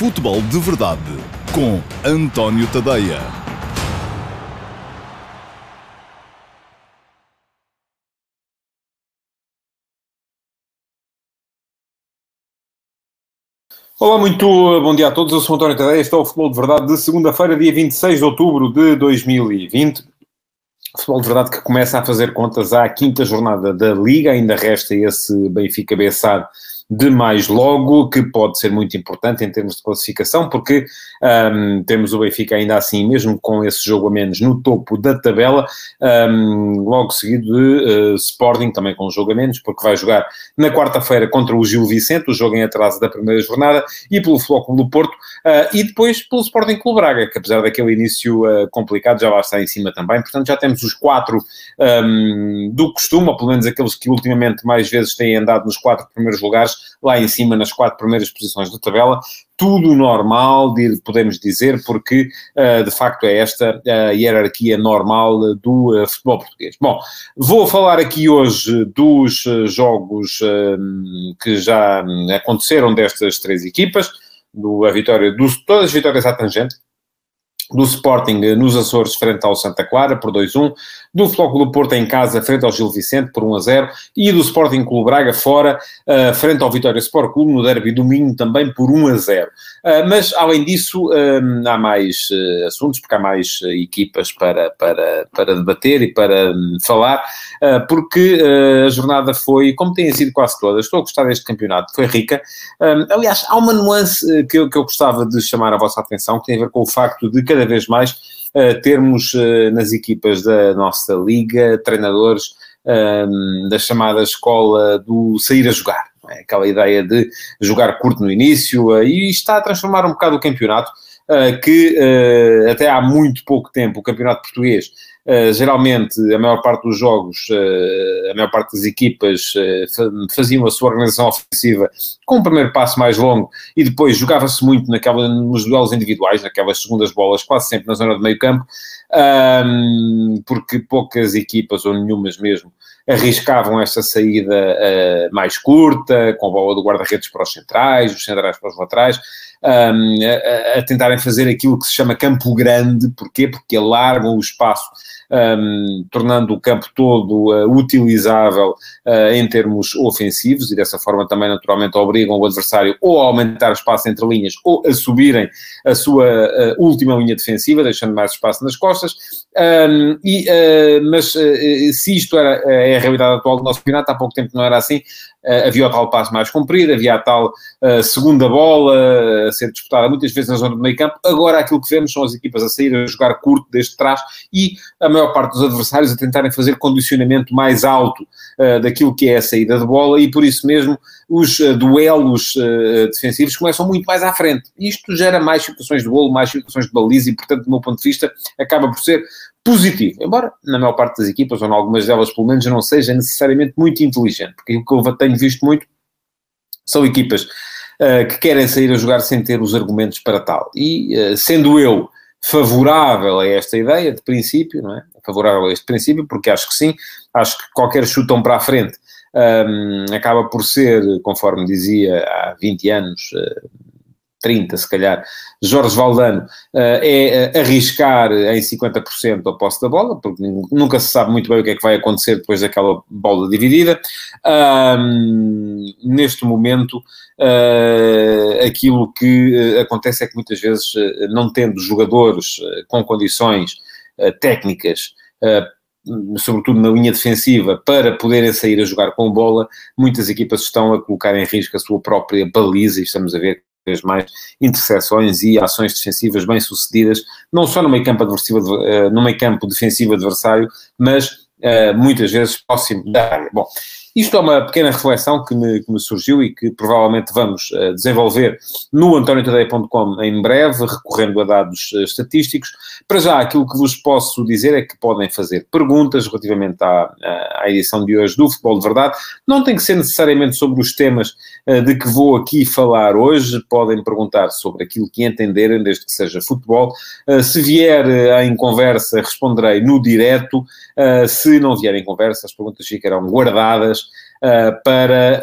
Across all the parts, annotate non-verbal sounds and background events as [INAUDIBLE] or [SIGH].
Futebol de Verdade com António Tadeia. Olá, muito bom dia a todos. Eu sou António Tadeia. Este é o Futebol de Verdade de segunda-feira, dia 26 de outubro de 2020. Futebol de Verdade que começa a fazer contas à quinta jornada da Liga. Ainda resta esse Benfica Bessado de mais logo, que pode ser muito importante em termos de classificação, porque um, temos o Benfica ainda assim, mesmo com esse jogo a menos, no topo da tabela, um, logo seguido de uh, Sporting, também com um jogo a menos, porque vai jogar na quarta-feira contra o Gil Vicente, o jogo em atraso da primeira jornada, e pelo Flóculo do Porto, uh, e depois pelo Sporting Clube Braga, que apesar daquele início uh, complicado, já lá está em cima também, portanto já temos os quatro um, do costume, ou pelo menos aqueles que ultimamente mais vezes têm andado nos quatro primeiros lugares, lá em cima nas quatro primeiras posições da tabela, tudo normal, podemos dizer, porque uh, de facto é esta a hierarquia normal do uh, futebol português. Bom, vou falar aqui hoje dos jogos que já aconteceram destas três equipas, do, a vitória, dos, todas as vitórias à tangente, do Sporting nos Açores frente ao Santa Clara por 2-1, do Flóculo Porto em casa frente ao Gil Vicente por 1-0 e do Sporting Clube Braga fora uh, frente ao Vitória Sport Clube no derby domingo também por 1-0. Uh, eh, mas além disso uh, há mais assuntos porque há mais equipas para, para, para debater e para um, falar porque a jornada foi, como tem sido quase todas, estou a gostar deste campeonato, foi rica. aliás, há uma nuance que eu, que eu gostava de chamar a vossa atenção que tem a ver com o facto de cada vez mais uh, termos uh, nas equipas da nossa liga treinadores um, da chamada escola do sair a jogar. É? Aquela ideia de jogar curto no início uh, e está a transformar um bocado o campeonato, que até há muito pouco tempo o campeonato português Uh, geralmente, a maior parte dos jogos, uh, a maior parte das equipas uh, faziam a sua organização ofensiva com um primeiro passo mais longo e depois jogava-se muito naquela, nos duelos individuais, naquelas segundas bolas, quase sempre na zona de meio campo, porque poucas equipas, ou nenhumas mesmo, arriscavam esta saída mais curta, com a bola do guarda-redes para os centrais, os centrais para os laterais, um, a, a, tentarem fazer aquilo que se chama campo grande. Porquê? Porque alargam o espaço, um, tornando o campo todo uh, utilizável uh, em termos ofensivos e dessa forma também naturalmente obrigam o adversário ou a aumentar o espaço entre linhas ou a subirem a sua uh, última linha defensiva, deixando mais espaço nas costas. Um, e, mas se isto era, é a realidade atual do nosso campeonato, há pouco tempo não era assim, uh, havia o tal passo mais comprido, havia a tal uh, segunda bola a ser disputada muitas vezes na zona do meio campo. Agora aquilo que vemos são as equipas a sair a jogar curto desde trás e a maior parte dos adversários a tentarem fazer condicionamento mais alto daquilo que é a saída de bola e por isso mesmo os duelos defensivos começam muito mais à frente. Isto gera mais situações de golo, mais situações de baliza e, portanto, do meu ponto de vista, acaba por ser positivo, embora na maior parte das equipas, ou em algumas delas pelo menos, não seja necessariamente muito inteligente, porque o que eu tenho visto muito são equipas uh, que querem sair a jogar sem ter os argumentos para tal. E uh, sendo eu favorável a esta ideia, de princípio, não é? Favorável a este princípio, porque acho que sim, acho que qualquer chutão para a frente um, acaba por ser, conforme dizia há 20 anos, uh, 30 se calhar, Jorge Valdano, uh, é uh, arriscar em 50% a posse da bola, porque nunca se sabe muito bem o que é que vai acontecer depois daquela bola dividida. Neste momento, uh, aquilo que acontece é que muitas vezes, não tendo jogadores com condições técnicas sobretudo na linha defensiva, para poderem sair a jogar com bola, muitas equipas estão a colocar em risco a sua própria baliza, e estamos a ver vez mais interseções e ações defensivas bem-sucedidas, não só no meio campo, adversário, eh, no meio campo defensivo adversário, mas uh, muitas vezes próximo da área. Bom, isto é uma pequena reflexão que me, que me surgiu e que provavelmente vamos uh, desenvolver no antoniotadeia.com em breve, recorrendo a dados uh, estatísticos. Para já, aquilo que vos posso dizer é que podem fazer perguntas relativamente à, à edição de hoje do Futebol de Verdade. Não tem que ser necessariamente sobre os temas uh, de que vou aqui falar hoje. Podem perguntar sobre aquilo que entenderem, desde que seja futebol. se vier em conversa, responderei no direto. se não vier em conversa, as perguntas ficarão guardadas mas uh, para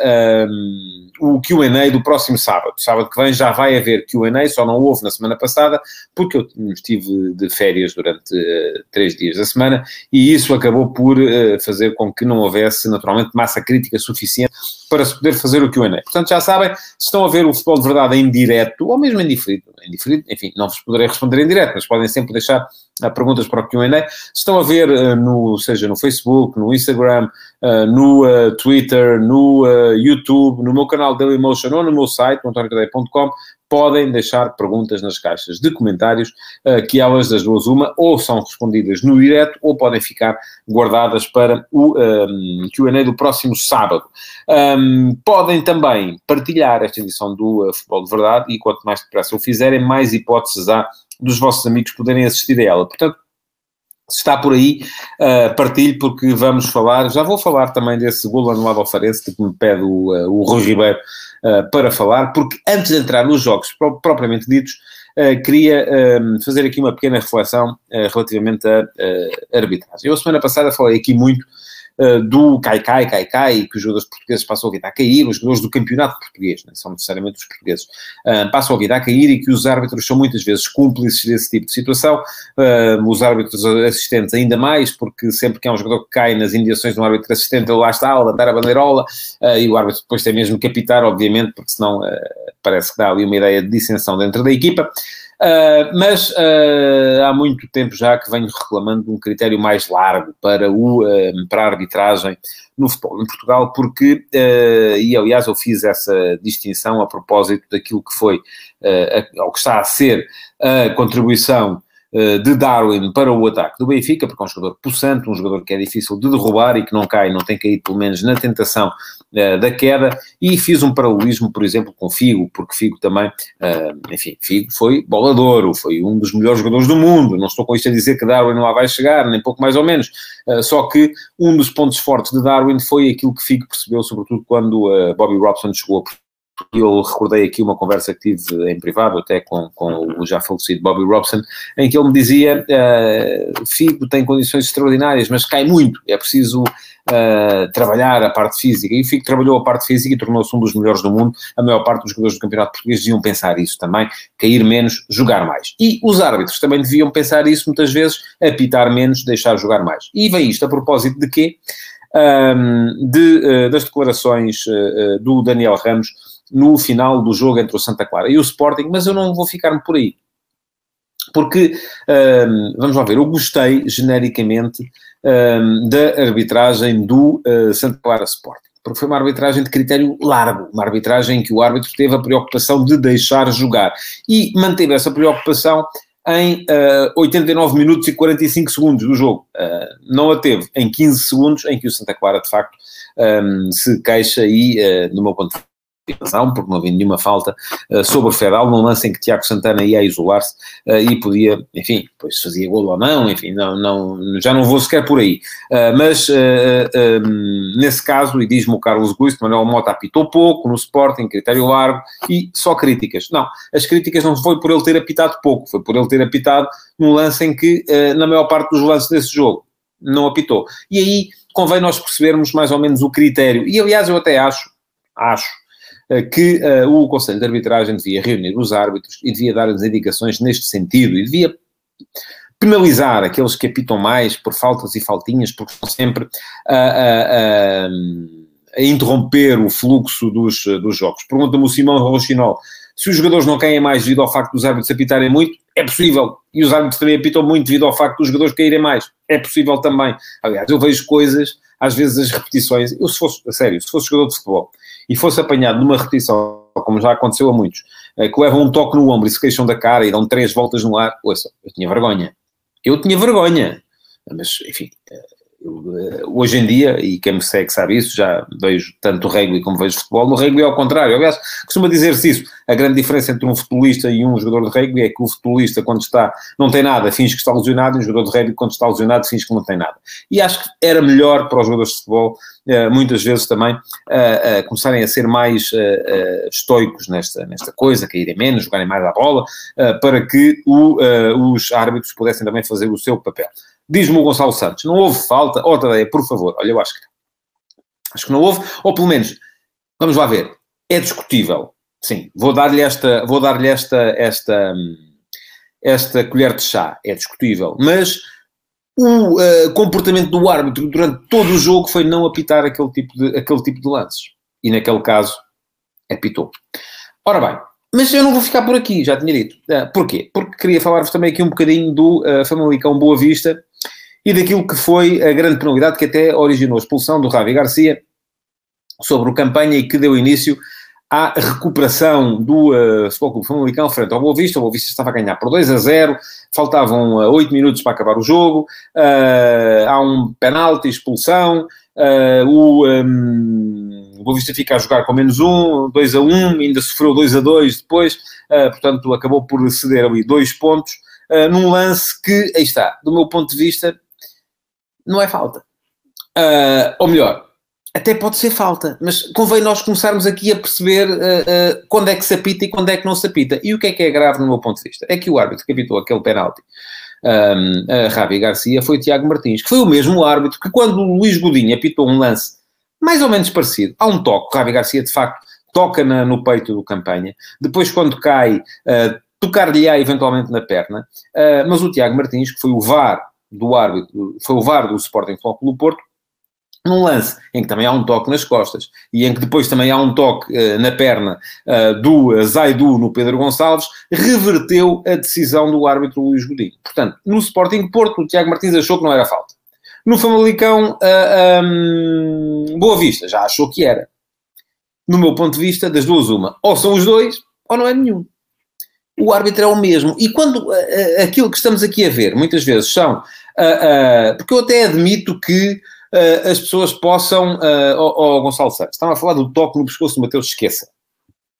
um, o QA do próximo sábado. Sábado que vem já vai haver QA, só não houve na semana passada, porque eu estive de férias durante uh, três dias da semana e isso acabou por uh, fazer com que não houvesse, naturalmente, massa crítica suficiente para se poder fazer o QA. Portanto, já sabem, se estão a ver o futebol de verdade em direto, ou mesmo em diferido, em diferido, enfim, não vos poderei responder em direto, mas podem sempre deixar perguntas para o QA. Se estão a ver, no, seja no Facebook, no Instagram, no Twitter, no YouTube, no meu canal Dailymotion ou no meu site, antoniocadeia.com, podem deixar perguntas nas caixas de comentários, que elas das duas uma, ou são respondidas no direto, ou podem ficar guardadas para o um, Q&A do próximo sábado. Um, podem também partilhar esta edição do uh, Futebol de Verdade, e quanto mais depressa o fizerem, mais hipóteses há dos vossos amigos poderem assistir a ela. Portanto, se está por aí, uh, partilhe, porque vamos falar, já vou falar também desse golo anulado ao Farense, que me pede o, uh, o Rui Ribeiro uh, para falar, porque antes de entrar nos jogos pro propriamente ditos, uh, queria fazer aqui uma pequena reflexão relativamente à arbitragem. Eu, a semana passada, falei aqui muito uh, do Caicai, Caicai, que os jogadores portugueses passam a vida a cair, os jogadores do campeonato português, né, são necessariamente os portugueses, uh, passam a vida a cair e que os árbitros são muitas vezes cúmplices desse tipo de situação, uh, os árbitros assistentes ainda mais, porque sempre que há um jogador que cai nas indiações de um árbitro assistente, ele lá está a levantar a bandeirola e o árbitro depois tem mesmo que apitar, obviamente, porque senão parece que dá ali uma ideia de dissensão dentro da equipa. Uh, mas uh, há muito tempo já que venho reclamando um critério mais largo para, o, uh, para a arbitragem no futebol em Portugal, porque, e aliás eu fiz essa distinção a propósito daquilo que foi, ao que está a ser a contribuição de Darwin para o ataque do Benfica, porque é um jogador possante, um jogador que é difícil de derrubar e que não cai, não tem caído pelo menos na tentação uh, da queda, e fiz um paralelismo, por exemplo, com Figo, porque Figo também, uh, enfim, Figo foi bolador, foi um dos melhores jogadores do mundo, não estou com isto a dizer que Darwin lá vai chegar, nem pouco mais ou menos, uh, só que um dos pontos fortes de Darwin foi aquilo que Figo percebeu, sobretudo quando Bobby Robson chegou a eu recordei aqui uma conversa que tive em privado, até com, com o já falecido Bobby Robson, em que ele me dizia: uh, Figo tem condições extraordinárias, mas cai muito, é preciso uh, trabalhar a parte física. E o Figo trabalhou a parte física e tornou-se um dos melhores do mundo. A maior parte dos jogadores do Campeonato Português deviam pensar isso também: cair menos, jogar mais. E os árbitros também deviam pensar isso muitas vezes: apitar menos, deixar jogar mais. E vem isto a propósito de quê? Um, de, uh, das declarações do Daniel Ramos no final do jogo entre o Santa Clara e o Sporting, mas eu não vou ficar-me por aí. Porque, vamos lá ver, eu gostei genericamente da arbitragem do uh, Santa Clara Sporting. Porque foi uma arbitragem de critério largo, uma arbitragem em que o árbitro teve a preocupação de deixar jogar. E manteve essa preocupação em uh, 89 minutos e 45 segundos do jogo. Uh, não a teve em 15 segundos, em que o Santa Clara, de facto, um, se queixa e, uh, no meu ponto de razão, porque não havia nenhuma falta uh, sobre o Fedal, num lance em que Tiago Santana ia isolar-se uh, e podia, enfim, depois fazia golo ou não, enfim, não, não, já não vou sequer por aí. Uh, mas nesse caso, e diz-me o Carlos Gusto, Manuel Mota apitou pouco no Sporting, critério largo, e só críticas. Não, as críticas não foi por ele ter apitado pouco, foi por ele ter apitado num lance em que, na maior parte dos lances desse jogo, não apitou. E aí convém nós percebermos mais ou menos o critério. E aliás, eu até acho, acho, que uh, o Conselho de Arbitragem devia reunir os árbitros e devia dar as indicações neste sentido e devia penalizar aqueles que apitam mais por faltas e faltinhas, porque estão sempre a, a interromper o fluxo dos, dos jogos. Pergunta-me o Simão Rochinol, se os jogadores não caem mais devido ao facto dos árbitros apitarem muito, é possível. E os árbitros também apitam muito devido ao facto dos jogadores caírem mais. É possível também. Aliás, eu vejo coisas, às vezes as repetições, eu se fosse, a sério, se fosse jogador de futebol e fosse apanhado numa repetição, como já aconteceu a muitos, eh, que levam um toque no ombro e se queixam da cara e dão três voltas no ar, ouça, eu tinha vergonha. Eu tinha vergonha. Mas, enfim, eh, hoje em dia, e quem me segue sabe isso, já vejo tanto rugby como vejo futebol, no rugby é ao contrário. Aliás, costuma dizer-se isso. A grande diferença entre um futebolista e um jogador de rugby é que o futebolista, quando está, não tem nada, finge que está lesionado, e o jogador de rugby, quando está lesionado, finge que não tem nada. E acho que era melhor para os jogadores de futebol, eh, muitas vezes também, começarem a ser mais estoicos nesta, nesta coisa, caírem menos, jogarem mais a bola, para que o, os árbitros pudessem também fazer o seu papel. Diz-me o Gonçalo Santos, não houve falta? Ó, oh, Tadeia, por favor, olha, eu acho que Acho que não houve, ou pelo menos, vamos lá ver, é discutível. Sim, vou dar-lhe esta, vou dar-lhe esta, esta, esta colher de chá, é discutível, mas o uh, comportamento do árbitro durante todo o jogo foi não apitar aquele tipo de, aquele tipo de lances. E naquele caso, apitou. Ora bem, mas eu não vou ficar por aqui, já tinha dito. Uh, porquê? Porque queria falar-vos também aqui um bocadinho do uh, Famalicão Boa Vista e daquilo que foi a grande penalidade que até originou a expulsão do Ravi Garcia sobre o campanha e que deu início à recuperação do uh, Futebol Clube Famalicão frente ao Boa Vista. O Boa Vista estava a ganhar por 2 a 0, faltavam uh, 8 minutos para acabar o jogo, uh, há um penalti, expulsão, uh, o, um, o Boa Vista fica a jogar com menos 1, 2 a 1, ainda sofreu 2 a 2 depois, uh, portanto acabou por ceder ali dois pontos, num lance que, aí está, do meu ponto de vista, não é falta. ou melhor, até pode ser falta, mas convém nós começarmos aqui a perceber uh, uh, quando é que se apita e quando é que não se apita. E o que é que é grave no meu ponto de vista? É que o árbitro que apitou aquele penalti um, a Rabi Garcia foi o Tiago Martins, que foi o mesmo árbitro que quando o Luís Godinho apitou um lance mais ou menos parecido, há um toque, o Rabi Garcia de facto toca na, no peito do campanha, depois quando cai, uh, tocar-lhe-á eventualmente na perna, mas o Tiago Martins, que foi o VAR do árbitro, foi o VAR do Sporting Futebol do Porto, num lance em que também há um toque nas costas e em que depois também há um toque uh, na perna uh, do Zaidu no Pedro Gonçalves, reverteu a decisão do árbitro Luís Godinho. Portanto, no Sporting Porto, o Tiago Martins achou que não era falta. No Famalicão, uh, eh, um, Boa Vista, já achou que era. No meu ponto de vista, das duas uma. Ou são os dois, ou não é nenhum. O árbitro é o mesmo. E quando aquilo que estamos aqui a ver, muitas vezes são... porque eu até admito que uh, as pessoas possam. Uh, oh, oh, Gonçalo Santos, estava a falar do toque no pescoço do Mateus, esqueça.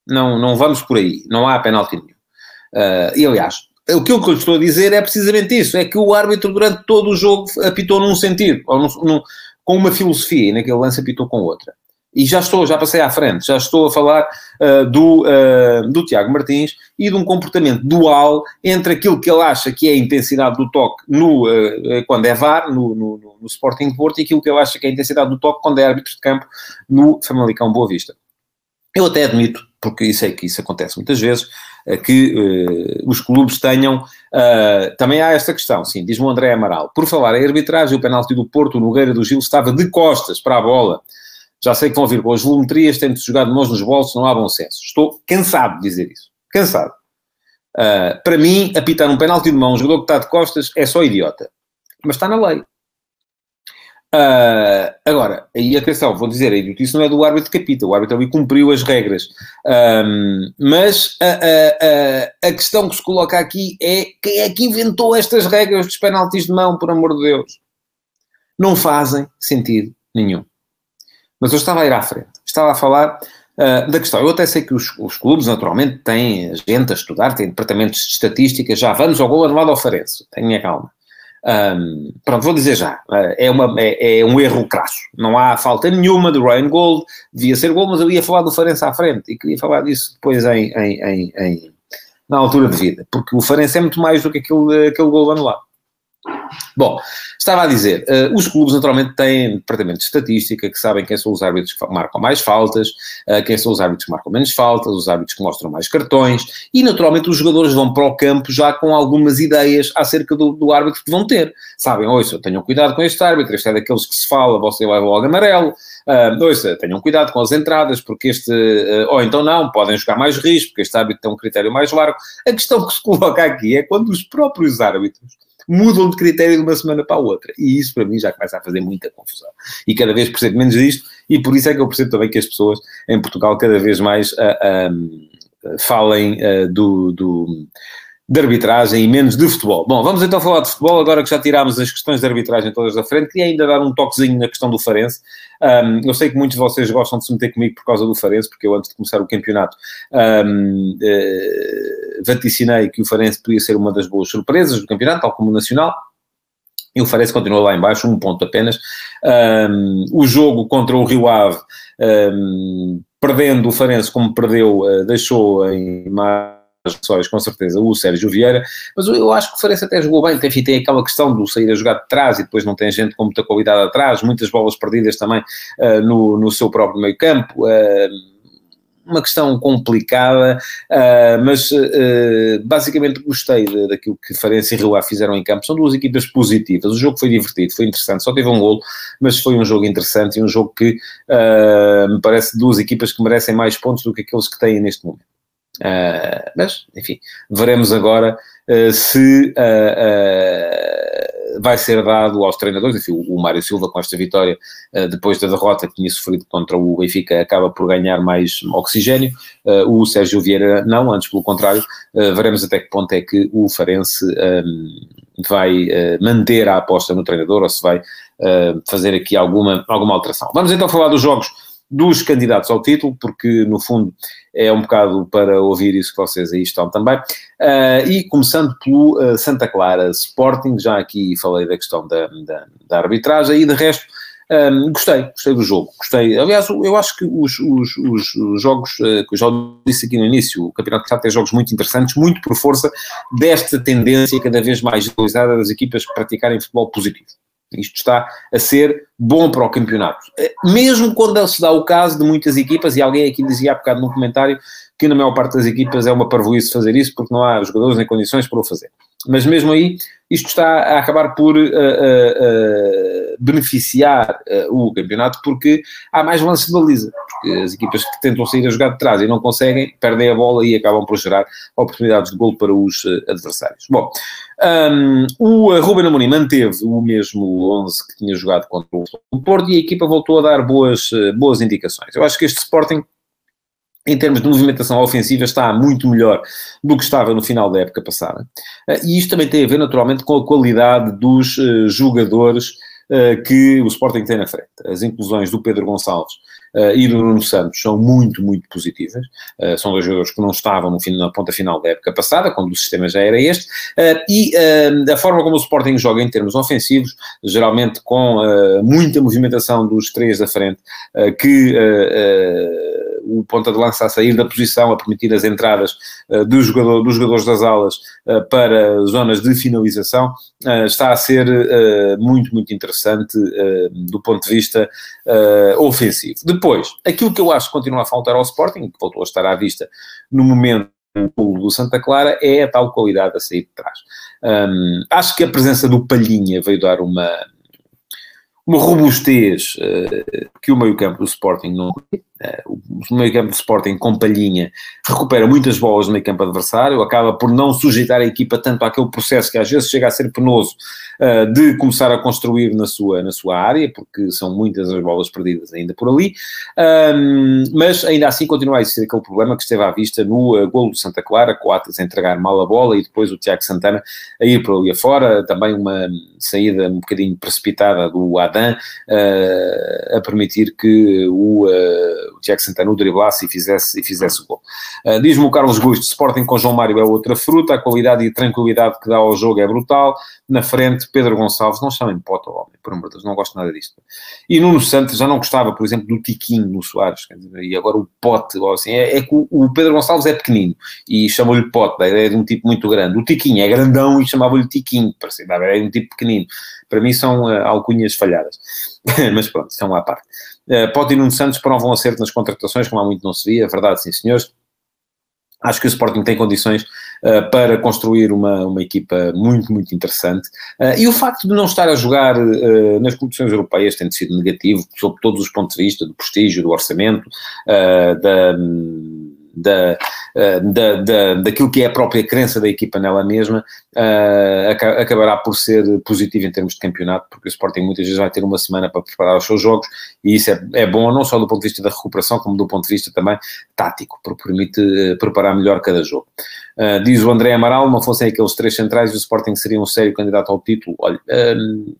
Não, não vamos por aí, não há penalti nenhum. Uh, e aliás, o que eu lhe estou a dizer é precisamente isso: é que o árbitro durante todo o jogo apitou num sentido, ou num, num, com uma filosofia, e naquele lance apitou com outra. E já estou, já passei à frente, já estou a falar uh, do, uh, do Tiago Martins e de um comportamento dual entre aquilo que ele acha que é a intensidade do toque no, uh, quando é VAR, no, no, no Sporting Porto, e aquilo que ele acha que é a intensidade do toque quando é árbitro de campo no Famalicão Boa Vista. Eu até admito, porque sei que isso acontece muitas vezes, que uh, os clubes tenham. Uh, também há esta questão, sim, diz-me o André Amaral. Por falar em arbitragem, o penalti do Porto, o Nogueira do Gil, estava de costas para a bola. Já sei que vão vir com as volumetrias, tendo-se jogado mãos nos bolsos, não há bom senso. Estou cansado de dizer isso. Cansado. Uh, para mim, apitar um penalti de mão, um jogador que está de costas, é só idiota. Mas está na lei. Uh, agora, aí atenção, vou dizer, a idiotice não é do árbitro que apita, o árbitro ali cumpriu as regras. Um, mas a, a, a, a, questão que se coloca aqui é quem é que inventou estas regras dos penaltis de mão, por amor de Deus? Não fazem sentido nenhum. Mas eu estava a ir à frente. Estava a falar uh, da questão. Eu até sei que os, os, clubes, naturalmente, têm gente a estudar, têm departamentos de estatística. Já vamos ao gol anulado ao Farense. Tenha calma. Um, pronto, vou dizer já. Uh, é, uma, é, é, um erro crasso. Não há falta nenhuma do Ryan Gold. Devia ser gol, mas eu ia falar do Farense à frente. E queria falar disso depois em, em, em, em na altura de vida. Porque o Farense é muito mais do que aquele, aquele gol anulado. Bom, estava a dizer, uh, os clubes naturalmente têm departamento de estatística que sabem quem são os árbitros que marcam mais faltas, uh, quem são os árbitros que marcam menos faltas, os árbitros que mostram mais cartões e naturalmente os jogadores vão para o campo já com algumas ideias acerca do, do árbitro que vão ter. Sabem, ouça, tenham cuidado com este árbitro, este é daqueles que se fala, você leva logo amarelo, uh, ouça, tenham cuidado com as entradas, porque este, uh, ou então não, podem jogar mais risco, porque este árbitro tem um critério mais largo. A questão que se coloca aqui é quando os próprios árbitros mudam de critério de uma semana para a outra. E isso para mim já começa a fazer muita confusão. E cada vez percebo menos disto, e por isso é que eu percebo também que as pessoas em Portugal cada vez mais uh, um, falem uh, do, do de arbitragem e menos de futebol. Bom, vamos então falar de futebol, agora que já tirámos as questões de arbitragem todas da frente, queria ainda dar um toquezinho na questão do Farense. Um, eu sei que muitos de vocês gostam de se meter comigo por causa do Farense, porque eu antes de começar o campeonato um, uh, vaticinei que o Farense podia ser uma das boas surpresas do campeonato, tal como o Nacional, e o Farense continua lá embaixo, um ponto apenas. Um, o jogo contra o Rio Ave, um, perdendo o Farense como perdeu, uh, deixou em sóis, com certeza, o Sérgio Vieira, mas eu acho que o Farense até jogou bem, enfim, tem aquela questão do sair a jogar de trás e depois não tem gente com muita qualidade atrás, muitas bolas perdidas também uh, no, no seu próprio meio campo, uh, uma questão complicada, uh, mas uh, basicamente gostei de, daquilo que Farense e Rio fizeram em campo. São duas equipas positivas. O jogo foi divertido, foi interessante, só teve um golo, mas foi um jogo interessante e um jogo que uh, me parece duas equipas que merecem mais pontos do que aqueles que têm neste momento. Mas, enfim, veremos agora se vai ser dado aos treinadores, enfim, o, Mário Silva com esta vitória, uh, depois da derrota que tinha sofrido contra o Benfica, acaba por ganhar mais oxigênio, uh, o Sérgio Vieira não, antes pelo contrário, uh, veremos até que ponto é que o Farense um, vai manter a aposta no treinador ou se vai fazer aqui alguma, alguma alteração. Vamos então falar dos jogos dos candidatos ao título, porque no fundo é um bocado para ouvir isso que vocês aí estão também. Uh, e começando pelo uh, Santa Clara Sporting, já aqui falei da questão da, da, da arbitragem e de resto. Um, gostei, gostei do jogo, gostei. Aliás, eu acho que os, os, os, os jogos, que eu já disse aqui no início, o Campeonato de tem jogos muito interessantes, muito por força desta tendência cada vez mais generalizada das equipas praticarem futebol positivo. Isto está a ser bom para o campeonato. Eh, mesmo quando se dá o caso de muitas equipas, e alguém aqui dizia há bocado num comentário que na maior parte das equipas é uma parvoíce fazer isso porque não há jogadores nem condições para o fazer. Mas mesmo aí, isto está a acabar por uh, uh, uh, beneficiar o campeonato porque há mais lance de baliza. Porque as equipas que tentam sair a jogar de trás e não conseguem, perdem a bola e acabam por gerar oportunidades de gol para os adversários. Bom, um, o Ruben Amorim manteve o mesmo 11 que tinha jogado contra o Porto e a equipa voltou a dar boas, boas indicações. Eu acho que este Sporting em termos de movimentação ofensiva, está muito melhor do que estava no final da época passada. Eh, e isto também tem a ver, naturalmente, com a qualidade dos uh, jogadores uh, que o Sporting tem na frente. As inclusões do Pedro Gonçalves e do Nuno Santos são muito, muito positivas. são dois jogadores que não estavam no fim, na ponta final da época passada, quando o sistema já era este. e a forma como o Sporting joga em termos ofensivos, geralmente com muita movimentação dos três da frente, que o ponta de lança a sair da posição, a permitir as entradas uh, do jogador, dos jogadores das alas uh, para zonas de finalização, uh, está a ser muito, muito interessante do ponto de vista ofensivo. Depois, aquilo que eu acho que continua a faltar ao Sporting, que voltou a estar à vista no momento do Santa Clara, é a tal qualidade a sair de trás. Um, acho que a presença do Palhinha veio dar uma, uma robustez uh, que o meio-campo do Sporting não. Uh, o meio-campo do Sporting com palhinha recupera muitas bolas no meio-campo adversário, acaba por não sujeitar a equipa tanto àquele processo que às vezes chega a ser penoso uh, de começar a construir na sua, na sua área, porque são muitas as bolas perdidas ainda por ali, um, mas ainda assim continua a existir aquele problema que esteve à vista no uh, golo do Santa Clara, Coates a entregar mal a bola e depois o Tiago Santana a ir para ali afora, também uma saída um bocadinho precipitada do Adam uh, a permitir que o, o Tiago Santana o driblasse e fizesse, e fizesse o gol. Diz-me o Carlos Gusto, Sporting com João Mário é outra fruta, a qualidade e tranquilidade que dá ao jogo é brutal, na frente Pedro Gonçalves, não chamem Pote ao homem, por amor de Deus, não gosto nada disto. E Nuno Santos já não gostava, por exemplo, do Tiquinho no Soares, e agora o Pote, assim, é, é, que o, Pedro Gonçalves é pequenino e chamou-lhe Pote, da ideia de um tipo muito grande. O Tiquinho é grandão e chamava-lhe Tiquinho, parecia, é um tipo pequenino. Para mim são uh, alcunhas falhadas. [LAUGHS] Mas pronto, são à parte. Uh, Pote e Nuno Santos provam acerto nas contratações, como há muito não se via, é verdade, sim senhores. Acho que o Sporting tem condições uh, para construir uma, uma equipa muito, muito interessante. Uh, e o facto de não estar a jogar uh, nas competições europeias tem sido negativo, sob todos os pontos de vista, do prestígio, do orçamento, da. Um, da, eh, da, da, daquilo que é a própria crença da equipa nela mesma, uh, acabará por ser positivo em termos de campeonato, porque o Sporting muitas vezes vai ter uma semana para preparar os seus jogos, e isso é, é bom não só do ponto de vista da recuperação, como do ponto de vista também tático, porque permite eh, preparar melhor cada jogo. Uh, diz o André Amaral, não fossem aqueles três centrais, o Sporting seria um sério candidato ao título. Olha, uh,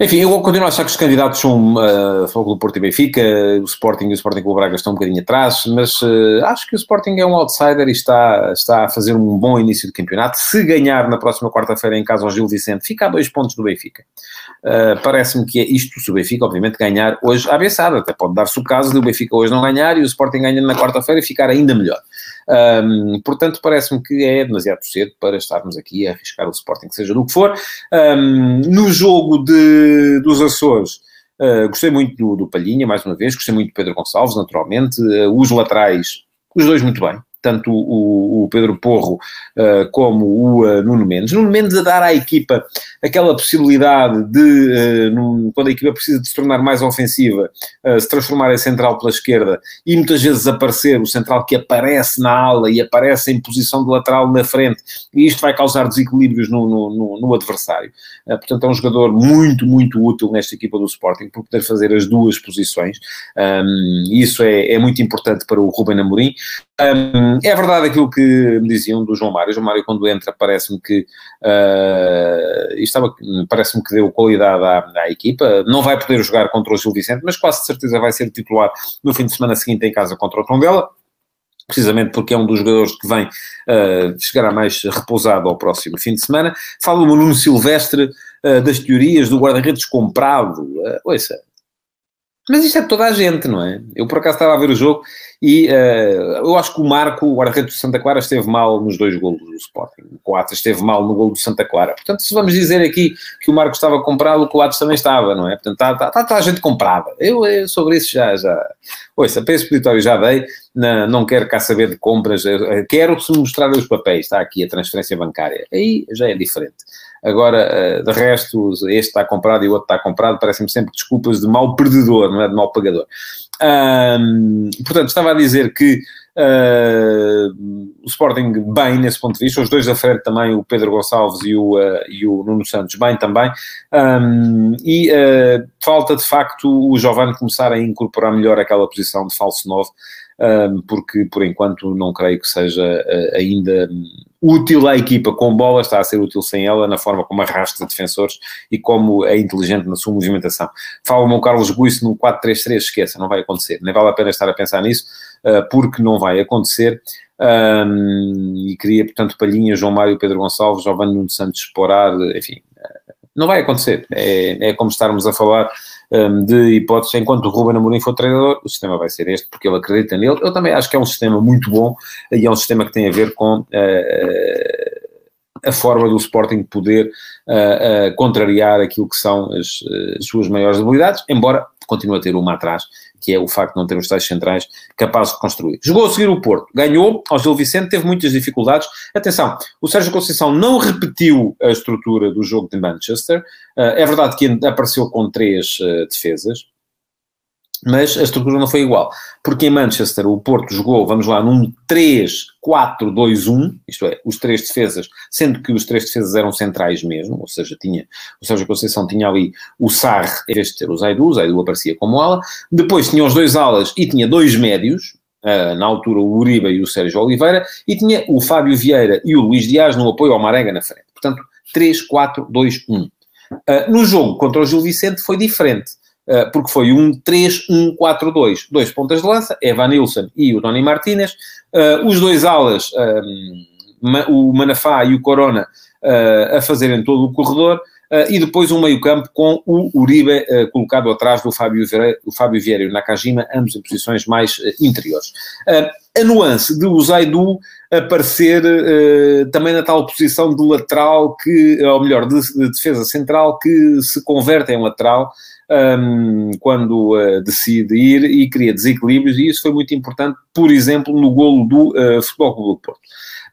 enfim, eu continuo a achar que os candidatos são uh, Fogo do Porto e Benfica, o Sporting e o Sporting Clube Braga estão um bocadinho atrás, mas uh, acho que o Sporting é um outsider e está, está a fazer um bom início de campeonato. Se ganhar na próxima quarta-feira em casa ao Gil Vicente, fica a dois pontos do Benfica. Uh, Parece-me que é isto, se o Benfica, obviamente, ganhar hoje à beçada, até pode dar-se o caso de o Benfica hoje não ganhar e o Sporting ganhar na quarta-feira e ficar ainda melhor. Um, portanto, parece-me que é demasiado cedo para estarmos aqui a arriscar o Sporting, seja do que for. Um, no jogo de, dos Açores, uh, gostei muito do, do, Palhinha, mais uma vez, gostei muito do Pedro Gonçalves, naturalmente. Uh, os laterais, os dois muito bem tanto o, o Pedro Porro uh, como o uh, Nuno Mendes. Nuno Mendes a dar à equipa aquela possibilidade de, uh, num, quando a equipa precisa de se tornar mais ofensiva, se transformar em central pela esquerda e muitas vezes aparecer o central que aparece na ala e aparece em posição de lateral na frente, e isto vai causar desequilíbrios no, no, no, no adversário. portanto, é um jogador muito, muito útil nesta equipa do Sporting por poder fazer as duas posições. Um, isso é, é, muito importante para o Ruben Amorim. É verdade aquilo que me diziam do João Mário. O João Mário, quando entra, parece-me que uh, parece-me que deu qualidade à, à, equipa. Não vai poder jogar contra o Gil Vicente, mas quase de certeza vai ser titular no fim de semana seguinte em casa contra o Tondela precisamente porque é um dos jogadores que vem uh, chegará mais repousado ao próximo fim de semana. Fala-me o Nuno Silvestre uh, das teorias do guarda-redes comprado. Uh, ouça, mas isto é toda a gente, não é? Eu por acaso estava a ver o jogo e uh, eu acho que o Marco, o guarda-redes do Santa Clara, esteve mal nos dois golos do Sporting. O Coates esteve mal no gol do Santa Clara. Portanto, se vamos dizer aqui que o Marco estava comprado, o Coates também estava, não é? Portanto, está, está, está, está a gente comprada. Eu, eu, sobre isso já... já... Ouça, para esse peditório já dei, não, não quero cá saber de compras, quero se mostrar os papéis, está aqui a transferência bancária. Aí já é diferente. Agora, eh, de resto, este está comprado e o outro está comprado, parecem-me sempre desculpas de mau perdedor, não é? De mau pagador. Portanto, estava a dizer que uh, o Sporting bem nesse ponto de vista, os dois da frente também, o Pedro Gonçalves e o, uh, e o Nuno Santos bem também, um, e uh, falta de facto o Giovanni começar a incorporar melhor aquela posição de falso 9, um, porque por enquanto não creio que seja ainda útil à equipa com bola, está a ser útil sem ela, na forma como arrasta defensores e como é inteligente na sua movimentação. Fala-me o Carlos Guiço no 4-3-3, esqueça, não vai acontecer. Nem vale a pena estar a pensar nisso, uh, porque não vai acontecer. Um, e queria, portanto, Palhinha, João Mário, Pedro Gonçalves, Giovanni Nuno Santos, Esporar, enfim, não vai acontecer. É, é como estarmos a falar um, de hipóteses, enquanto o Ruben Amorim for treinador, o sistema vai ser este, porque ele acredita nele. Eu também acho que é um sistema muito bom e é um sistema que tem a ver com uh, a forma do Sporting poder uh, uh, contrariar aquilo que são as, as suas maiores debilidades, embora continue a ter uma atrás que é o facto de não ter os tais centrais capazes de construir. Jogou a seguir o Porto, ganhou ao Gil Vicente, teve muitas dificuldades. Atenção, o Sérgio Conceição não repetiu a estrutura do jogo de Manchester. Uh, é verdade que apareceu com três uh, defesas, mas a estrutura não foi igual. Porque em Manchester o Porto jogou, vamos lá, num 3-4-2-1, isto é, os três defesas, sendo que os três defesas eram centrais mesmo, ou seja, tinha, o Sérgio Conceição tinha ali o Sarre, em vez de ter o Zaidu, o Zaidu aparecia como ala, depois tinha os dois alas e tinha dois médios, Uh, na altura o Uribe e o Sérgio Oliveira, e tinha o Fábio Vieira e o Luís Dias no apoio ao Marega na frente. Portanto, 3-4-2-1. Uh, no jogo contra o Gil Vicente foi diferente. Eh, porque foi um 3-1-4-2. Dois pontas de lança, Evan Nilsson e o Tony Martinez. Eh, os dois alas, ehm, o Manafá e o Corona, eh, a fazerem todo o corredor. E depois um meio-campo com o Uribe colocado atrás do Fábio, Vieira, o Fábio Vieira e o Nakajima, ambos em posições mais interiores. a nuance de o Zaidu aparecer também na tal posição de lateral, que, ou melhor, de, de defesa central, que se converte em lateral um, quando uh, decide ir e cria desequilíbrios, e isso foi muito importante, por exemplo, no golo do uh, Futebol Clube do Porto.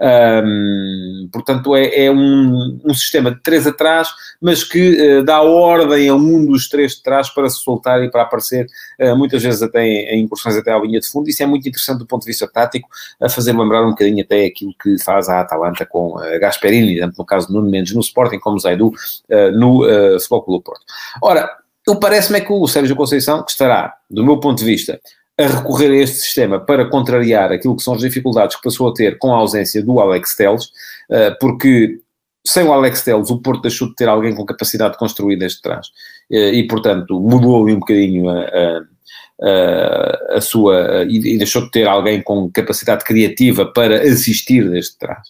Um, portanto, é, é um, um, sistema de três atrás, mas que uh, dá ordem a um dos três de trás para se soltar e para aparecer, uh, muitas vezes até em, em, incursões até à linha de fundo. Isso é muito interessante do ponto de vista tático, a fazer lembrar um bocadinho até aquilo que faz a Atalanta com uh, Gasperini, tanto no caso de Nuno Mendes no Sporting, como Zaidu no uh, Futebol Clube do Porto. Ora, eu parece-me é que o Sérgio Conceição, que estará, do meu ponto de vista, a recorrer a este sistema para contrariar aquilo que são as dificuldades que passou a ter com a ausência do Alex Teles, eh, porque sem o Alex Telles, o Porto deixou de ter alguém com capacidade de construir desde trás. E, portanto, mudou um bocadinho a, a, a, sua. E, e, deixou de ter alguém com capacidade criativa para assistir desde trás.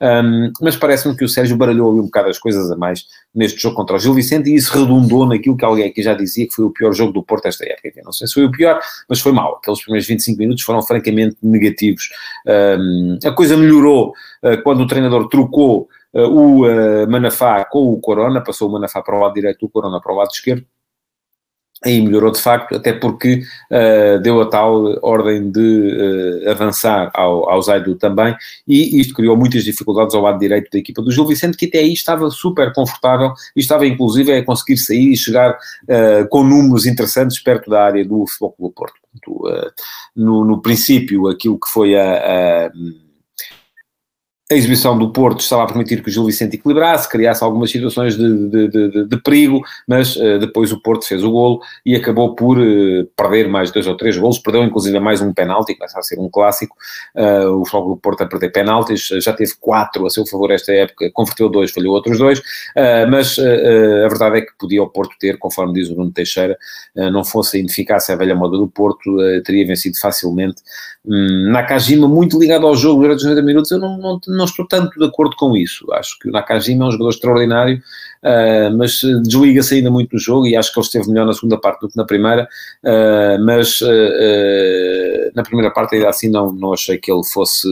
Um, mas parece-me que o Sérgio baralhou ali um bocado as coisas a mais neste jogo contra o Gil Vicente e isso redundou naquilo que alguém aqui já dizia que foi o pior jogo do Porto esta época. não sei se foi o pior, mas foi mau. Aqueles primeiros 25 minutos foram francamente negativos. Um, a coisa melhorou uh, quando o treinador trocou o uh, Manafá com o Corona, passou o Manafá para o lado direito, o Corona para o lado esquerdo aí melhorou de facto, até porque uh, deu a tal ordem de uh, avançar ao, ao Zaidu também, e isto criou muitas dificuldades ao lado direito da equipa do Gil Vicente, que até aí estava super confortável e estava inclusive a conseguir sair e chegar uh, com números interessantes perto da área do Futebol Clube Porto. no, no princípio, aquilo que foi a, a a exibição do Porto estava a permitir que o Gil Vicente equilibrasse, criasse algumas situações de, de, de, de perigo, mas uh, depois o Porto fez o golo e acabou por uh, perder mais dois ou três golos, perdeu inclusive mais um penalti, começa a ser um clássico, uh, o Fogo do Porto a perder penaltis, já teve quatro a seu favor esta época, converteu dois, falhou outros dois, mas a verdade é que podia o Porto ter, conforme diz o Bruno Teixeira, não fosse a ineficácia a velha moda do Porto, teria vencido facilmente. Um, Nakajima muito ligado ao jogo durante os 90 minutos, eu não, não não estou tanto de acordo com isso. Acho que o Nakajima é um jogador extraordinário, uh, mas desliga-se ainda muito do jogo e acho que ele esteve melhor na segunda parte do que na primeira, uh, mas uh, na primeira parte ainda assim não, não achei que ele fosse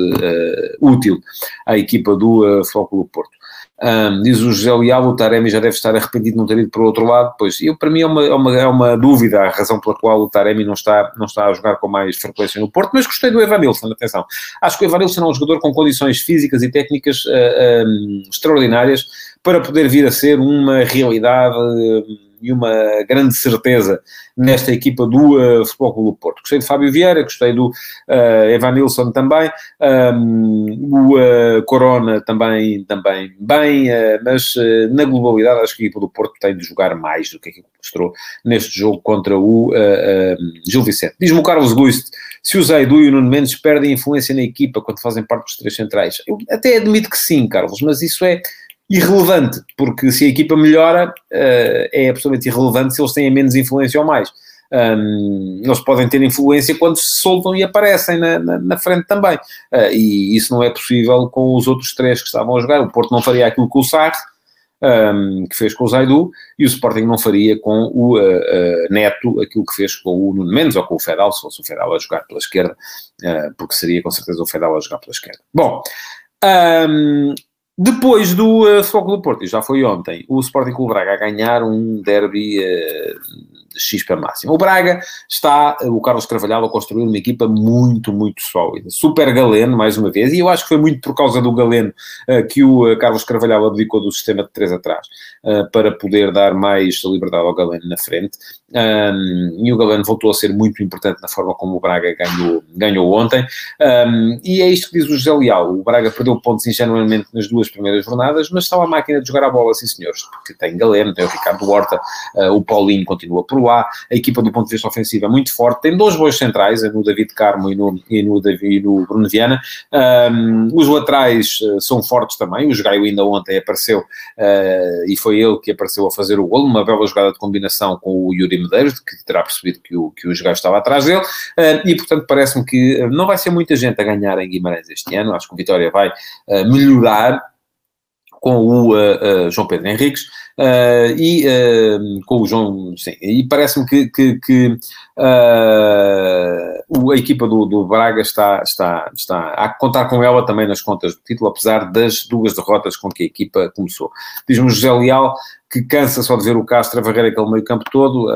útil à equipa do uh, Futebol Porto. Um, diz o José Leal, o Taremi já deve estar arrependido de não ter ido para o outro lado. Pois, eu, para mim é uma, é, uma, é uma dúvida a razão pela qual o Taremi não está, não está a jogar com mais frequência no Porto, mas gostei do Evanilson, atenção. Acho que o Evanilson é um jogador com condições físicas e técnicas uh, ah, um, extraordinárias para poder vir a ser uma realidade... Uh, e uma grande certeza nesta equipa do uh, Futebol Clube do Porto. Gostei do Fábio Vieira, gostei do uh, Evan Nilsson também, um, o uh, Corona também, também bem, uh, mas na globalidade acho que a equipa do Porto tem de jogar mais do que aquilo que mostrou neste jogo contra o Gil Vicente. Diz-me o Carlos Guist, se o Zaidu e o Nuno Mendes perdem influência na equipa quando fazem parte dos três centrais. Eu até admito que sim, Carlos, mas isso é irrelevante, porque se a equipa melhora, uh, é absolutamente irrelevante se eles têm menos influência ou mais. Um, eles podem ter influência quando se soltam e aparecem na, na, na frente também. Uh, e isso não é possível com os outros três que estavam a jogar. O Porto não faria aquilo com o Sarre, um, que fez com o Zaidu, e o Sporting não faria com o uh, uh, Neto aquilo que fez com o Nuno Mendes ou com o Fedal, se fosse o Fedal a jogar pela esquerda, porque seria com certeza o Fedal a jogar pela esquerda. Bom, um, depois do uh, Futebol do Porto, e já foi ontem, o Sporting Clube Braga a ganhar um derby uh, X para máximo. O Braga está, o Carlos Carvalhal, a construir uma equipa muito, muito sólida. Super Galeno, mais uma vez, e eu acho que foi muito por causa do Galeno uh, que o uh, Carlos Carvalhal abdicou do sistema de três atrás, uh, para poder dar mais liberdade ao Galeno na frente. Um, e o Galeno voltou a ser muito importante na forma como o Braga ganhou, ganhou ontem. Um, e é isto que diz o José Leal. O Braga perdeu pontos ingenuamente nas duas primeiras jornadas, mas está a máquina de jogar a bola, sim senhores, porque tem Galeno, tem o Ricardo Horta, o Paulinho continua por lá, a equipa do ponto de vista ofensivo é muito forte, tem dois boas centrais, no David Carmo e no, e no, David, e no Bruno Viana, um, os laterais uh, são fortes também, o Gaio ainda ontem apareceu uh, e foi ele que apareceu a fazer o golo, uma bela jogada de combinação com o Yuri Medeiros, que terá percebido que o, que o Gaio estava atrás dele, uh, e portanto parece-me que não vai ser muita gente a ganhar em Guimarães este ano, acho que o Vitória vai melhorar com o uh, uh, João Pedro Henriques. uh, e com o João, sim, e parece-me que, que, que a equipa do, do, Braga está, está, está a contar com ela também nas contas do título, apesar das duas derrotas com que a equipa começou. Diz-me José Leal que cansa só de ver o Castro a varrer aquele meio campo todo,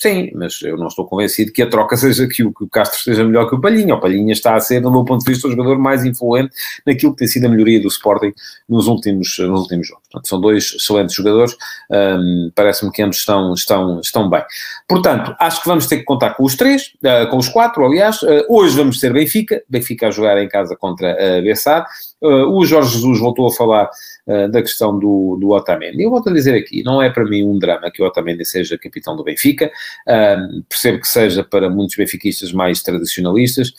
Sim, mas eu não estou convencido que a troca seja que o, que o Castro seja melhor que o Palhinha. O Palhinha está a ser, do meu ponto de vista, o jogador mais influente naquilo que tem sido a melhoria do Sporting nos últimos, nos últimos jogos. Portanto, são dois excelentes jogadores, um, parece-me que ambos estão, estão, estão bem. Portanto, acho que vamos ter que contar com os três, uh, com os quatro, aliás. Uh, hoje vamos ter Benfica, Benfica a jogar em casa contra a uh, Bessar, o Jorge Jesus voltou a falar da questão do, do Otamendi. Eu volto a dizer aqui, não é para mim um drama que o Otamendi seja capitão do Benfica, percebo que seja para muitos benfiquistas mais tradicionalistas,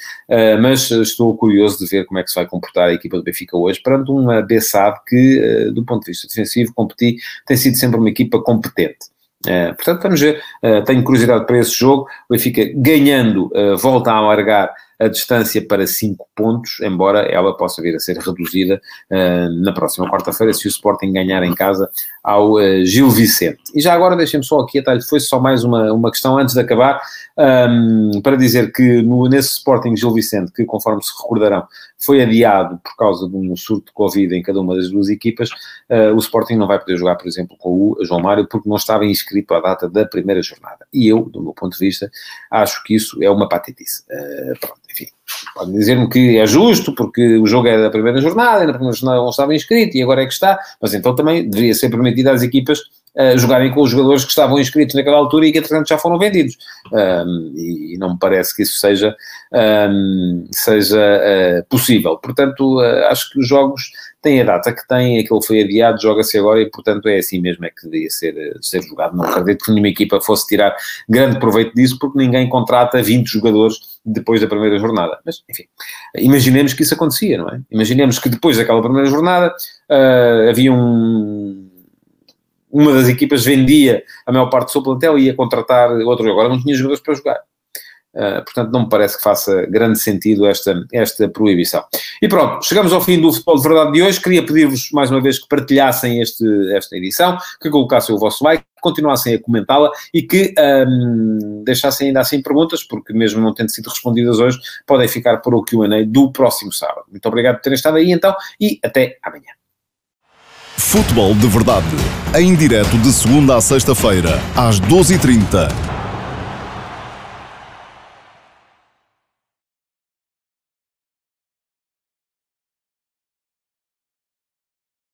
mas estou curioso de ver como é que se vai comportar a equipa do Benfica hoje perante uma Bessade que, do ponto de vista defensivo, competi, tem sido sempre uma equipa competente. Uh, portanto, vamos ver. Uh, tenho curiosidade para esse jogo. O Benfica ganhando, uh, volta a alargar a distância para 5 pontos, embora ela possa vir a ser reduzida na próxima quarta-feira, se o Sporting ganhar em casa ao Gil Vicente. E já agora deixem-me só aqui, atalho, foi só mais uma, uma questão antes de acabar, um, para dizer que no, nesse Sporting Gil Vicente, que conforme se recordarão, foi adiado por causa de um surto de Covid em cada uma das duas equipas, uh, o Sporting não vai poder jogar, por exemplo, com o João Mário, porque não estava inscrito à data da primeira jornada. E eu, do meu ponto de vista, acho que isso é uma patetice. Uh, pronto, enfim, podem dizer-me que é justo, porque o jogo é da primeira jornada, e na primeira jornada não estava inscrito, e agora é que está, mas então também deveria ser permitido às equipas uh, jogarem com os jogadores que estavam inscritos naquela altura e que, entretanto, já foram vendidos. Um, e, não me parece que isso seja, um, seja uh, possível. Portanto, uh, acho que os jogos têm a data que têm, aquilo foi adiado, joga-se agora e, portanto, é assim mesmo é que devia ser, ser jogado. Não acredito que nenhuma equipa fosse tirar grande proveito disso, porque ninguém contrata 20 jogadores depois da primeira jornada. Mas, enfim, imaginemos que isso acontecia, não é? Imaginemos que depois daquela primeira jornada uh, havia um uma das equipas vendia a maior parte do seu plantel e ia contratar outro. Agora não tinha jogadores para jogar. Uh, portanto, não me parece que faça grande sentido esta, esta proibição. E pronto, chegamos ao fim do Futebol de Verdade de hoje. Queria pedir-vos mais uma vez que partilhassem este, esta edição, que colocassem o vosso like, que continuassem a comentá-la e que um, deixassem ainda assim perguntas, porque mesmo não tendo sido respondidas hoje, podem ficar para o QA do próximo sábado. Muito obrigado por terem estado aí então e até amanhã. Futebol de Verdade, em direto de segunda a sexta-feira, às 12h30